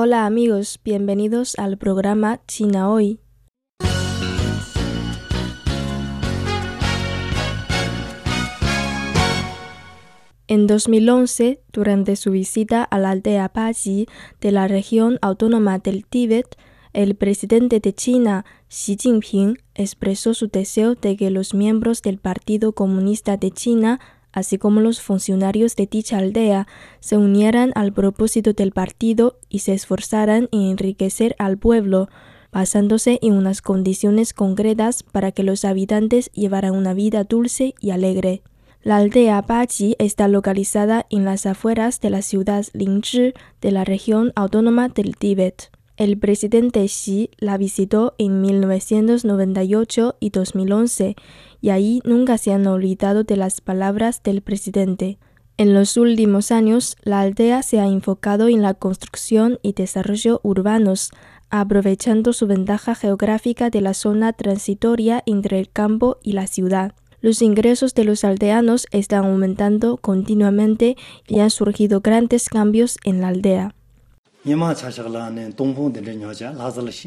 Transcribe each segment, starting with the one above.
Hola amigos, bienvenidos al programa China Hoy. En 2011, durante su visita a la aldea Baji de la región autónoma del Tíbet, el presidente de China, Xi Jinping, expresó su deseo de que los miembros del Partido Comunista de China así como los funcionarios de dicha aldea, se unieran al propósito del partido y se esforzaran en enriquecer al pueblo, basándose en unas condiciones concretas para que los habitantes llevaran una vida dulce y alegre. La aldea Baji está localizada en las afueras de la ciudad Lingzhi de la región autónoma del Tíbet. El presidente Xi la visitó en 1998 y 2011 y ahí nunca se han olvidado de las palabras del presidente. En los últimos años, la aldea se ha enfocado en la construcción y desarrollo urbanos, aprovechando su ventaja geográfica de la zona transitoria entre el campo y la ciudad. Los ingresos de los aldeanos están aumentando continuamente y han surgido grandes cambios en la aldea.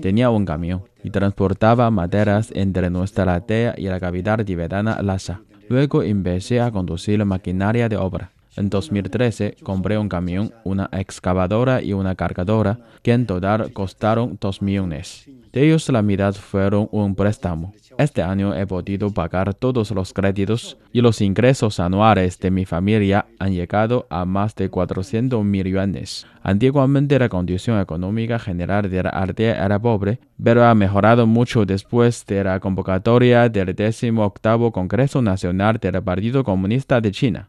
Tenía un camión y transportaba maderas entre nuestra aldea y la capital tibetana Lhasa. Luego empecé a conducir maquinaria de obra. En 2013 compré un camión, una excavadora y una cargadora, que en total costaron 2 millones. De ellos la mitad fueron un préstamo. Este año he podido pagar todos los créditos y los ingresos anuales de mi familia han llegado a más de 400 millones. Antiguamente la condición económica general de la aldea era pobre, pero ha mejorado mucho después de la convocatoria del 18 Congreso Nacional del Partido Comunista de China.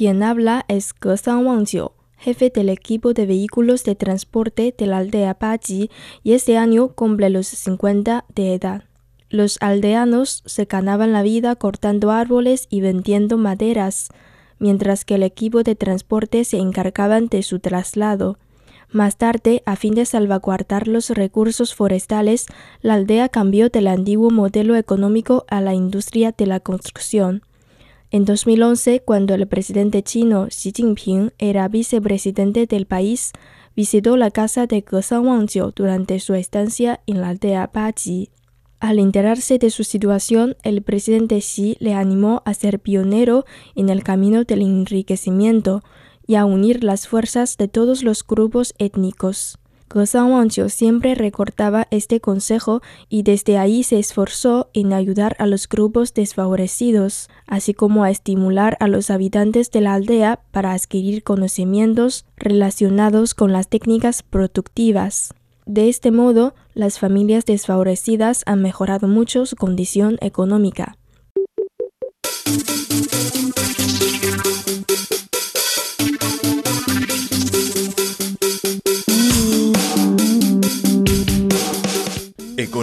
Quien habla es Ge Wangjiu, jefe del equipo de vehículos de transporte de la aldea Baji, y este año cumple los 50 de edad. Los aldeanos se ganaban la vida cortando árboles y vendiendo maderas, mientras que el equipo de transporte se encargaban de su traslado. Más tarde, a fin de salvaguardar los recursos forestales, la aldea cambió del antiguo modelo económico a la industria de la construcción. En 2011, cuando el presidente chino Xi Jinping era vicepresidente del país, visitó la casa de Ge Wangjiu durante su estancia en la aldea Baji. Al enterarse de su situación, el presidente Xi le animó a ser pionero en el camino del enriquecimiento y a unir las fuerzas de todos los grupos étnicos. Gozan Wangqiu siempre recortaba este consejo y desde ahí se esforzó en ayudar a los grupos desfavorecidos, así como a estimular a los habitantes de la aldea para adquirir conocimientos relacionados con las técnicas productivas. De este modo, las familias desfavorecidas han mejorado mucho su condición económica.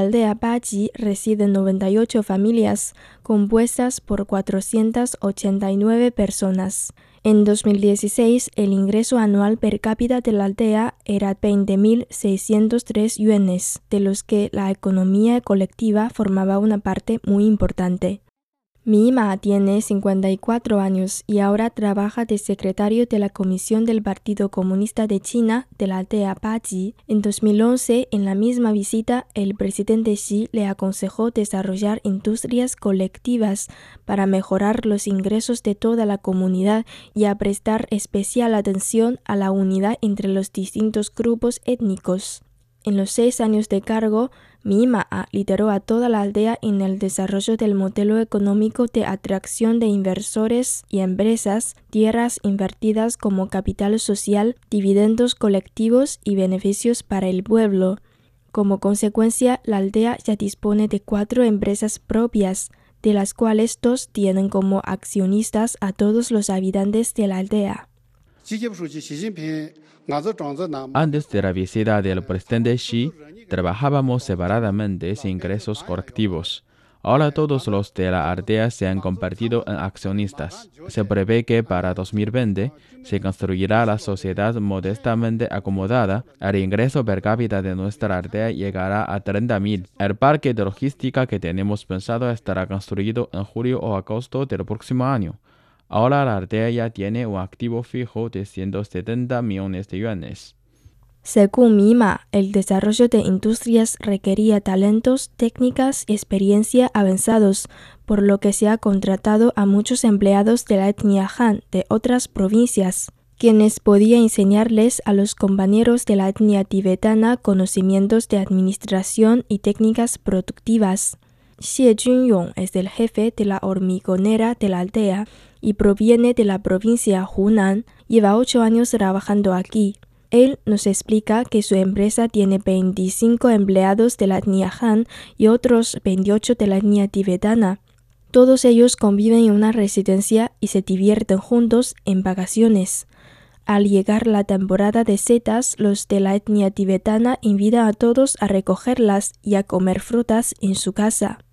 Aldea Baji residen 98 familias, compuestas por 489 personas. En 2016, el ingreso anual per cápita de la aldea era 20.603 yuanes, de los que la economía colectiva formaba una parte muy importante. Mima tiene 54 años y ahora trabaja de secretario de la Comisión del Partido Comunista de China de la aldea Baji. En 2011, en la misma visita, el presidente Xi le aconsejó desarrollar industrias colectivas para mejorar los ingresos de toda la comunidad y a prestar especial atención a la unidad entre los distintos grupos étnicos. En los seis años de cargo, Mima lideró a toda la aldea en el desarrollo del modelo económico de atracción de inversores y empresas, tierras invertidas como capital social, dividendos colectivos y beneficios para el pueblo. Como consecuencia, la aldea ya dispone de cuatro empresas propias, de las cuales dos tienen como accionistas a todos los habitantes de la aldea. Antes de la visita del presidente Xi, trabajábamos separadamente sin ingresos colectivos. Ahora todos los de la aldea se han convertido en accionistas. Se prevé que para 2020 se construirá la sociedad modestamente acomodada. El ingreso per cápita de nuestra aldea llegará a 30.000. El parque de logística que tenemos pensado estará construido en julio o agosto del próximo año. Ahora la aldea ya tiene un activo fijo de 170 millones de yuanes. Según Mima, el desarrollo de industrias requería talentos, técnicas y experiencia avanzados, por lo que se ha contratado a muchos empleados de la etnia Han de otras provincias, quienes podían enseñarles a los compañeros de la etnia tibetana conocimientos de administración y técnicas productivas. Xie Junyong es el jefe de la hormigonera de la aldea y proviene de la provincia Hunan. Lleva ocho años trabajando aquí. Él nos explica que su empresa tiene 25 empleados de la etnia Han y otros 28 de la etnia tibetana. Todos ellos conviven en una residencia y se divierten juntos en vacaciones. Al llegar la temporada de setas, los de la etnia tibetana invitan a todos a recogerlas y a comer frutas en su casa.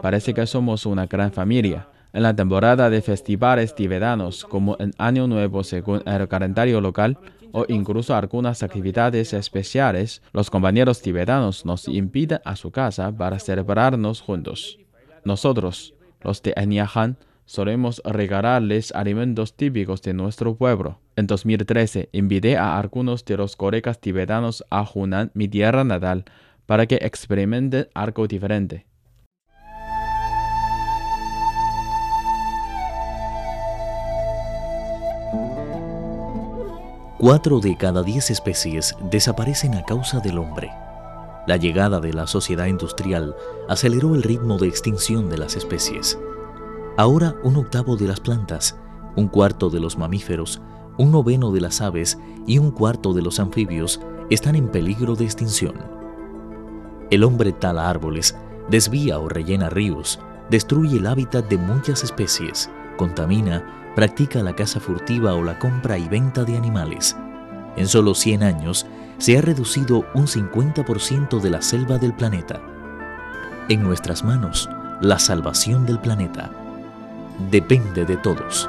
Parece que somos una gran familia. En la temporada de festivales tibetanos, como en Año Nuevo según el calendario local, o incluso algunas actividades especiales, los compañeros tibetanos nos invitan a su casa para celebrarnos juntos. Nosotros, los de Han, solemos regalarles alimentos típicos de nuestro pueblo. En 2013 invité a algunos de los colegas tibetanos a Hunan, mi tierra natal, para que experimenten algo diferente. Cuatro de cada diez especies desaparecen a causa del hombre. La llegada de la sociedad industrial aceleró el ritmo de extinción de las especies. Ahora un octavo de las plantas, un cuarto de los mamíferos, un noveno de las aves y un cuarto de los anfibios están en peligro de extinción. El hombre tala árboles, desvía o rellena ríos, destruye el hábitat de muchas especies, contamina, practica la caza furtiva o la compra y venta de animales. En solo 100 años se ha reducido un 50% de la selva del planeta. En nuestras manos, la salvación del planeta depende de todos.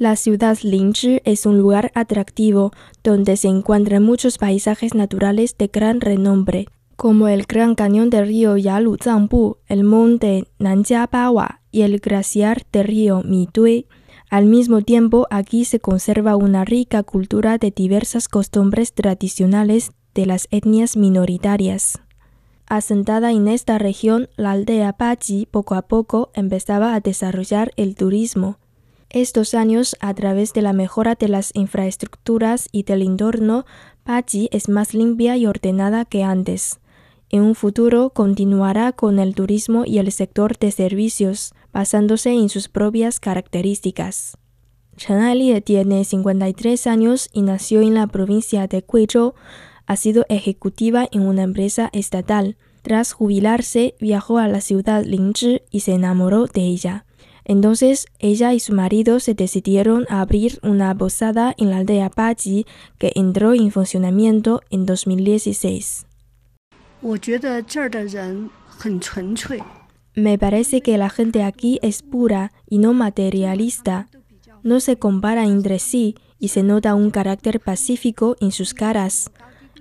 La ciudad Lingzhi es un lugar atractivo donde se encuentran muchos paisajes naturales de gran renombre, como el Gran Cañón del río Yalu Zangbu, el monte Nanjiabawa y el glaciar del río Mitui. Al mismo tiempo, aquí se conserva una rica cultura de diversas costumbres tradicionales de las etnias minoritarias. Asentada en esta región, la aldea Pachi poco a poco empezaba a desarrollar el turismo. Estos años, a través de la mejora de las infraestructuras y del entorno, Pachi es más limpia y ordenada que antes. En un futuro continuará con el turismo y el sector de servicios, basándose en sus propias características. Chen tiene 53 años y nació en la provincia de Guizhou. Ha sido ejecutiva en una empresa estatal. Tras jubilarse, viajó a la ciudad Lingzhi y se enamoró de ella. Entonces ella y su marido se decidieron a abrir una posada en la aldea Paji que entró en funcionamiento en 2016. Me parece que la gente aquí es pura y no materialista. No se compara entre sí y se nota un carácter pacífico en sus caras.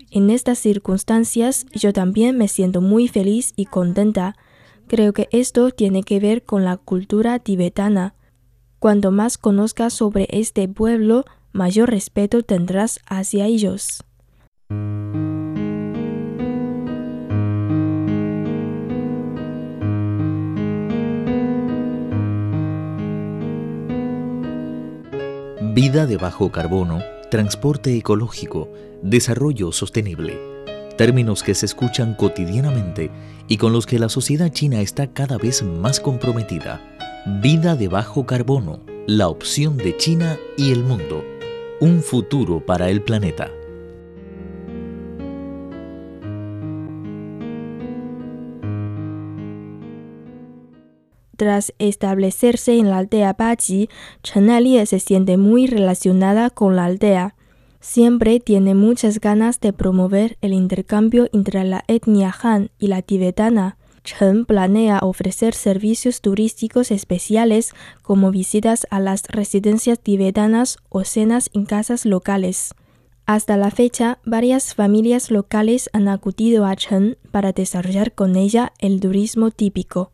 En estas circunstancias yo también me siento muy feliz y contenta Creo que esto tiene que ver con la cultura tibetana. Cuanto más conozcas sobre este pueblo, mayor respeto tendrás hacia ellos. Vida de bajo carbono, transporte ecológico, desarrollo sostenible términos que se escuchan cotidianamente y con los que la sociedad china está cada vez más comprometida. Vida de bajo carbono, la opción de China y el mundo. Un futuro para el planeta. Tras establecerse en la aldea Baji, Chen Alie se siente muy relacionada con la aldea siempre tiene muchas ganas de promover el intercambio entre la etnia Han y la tibetana. Chen planea ofrecer servicios turísticos especiales como visitas a las residencias tibetanas o cenas en casas locales. Hasta la fecha, varias familias locales han acudido a Chen para desarrollar con ella el turismo típico.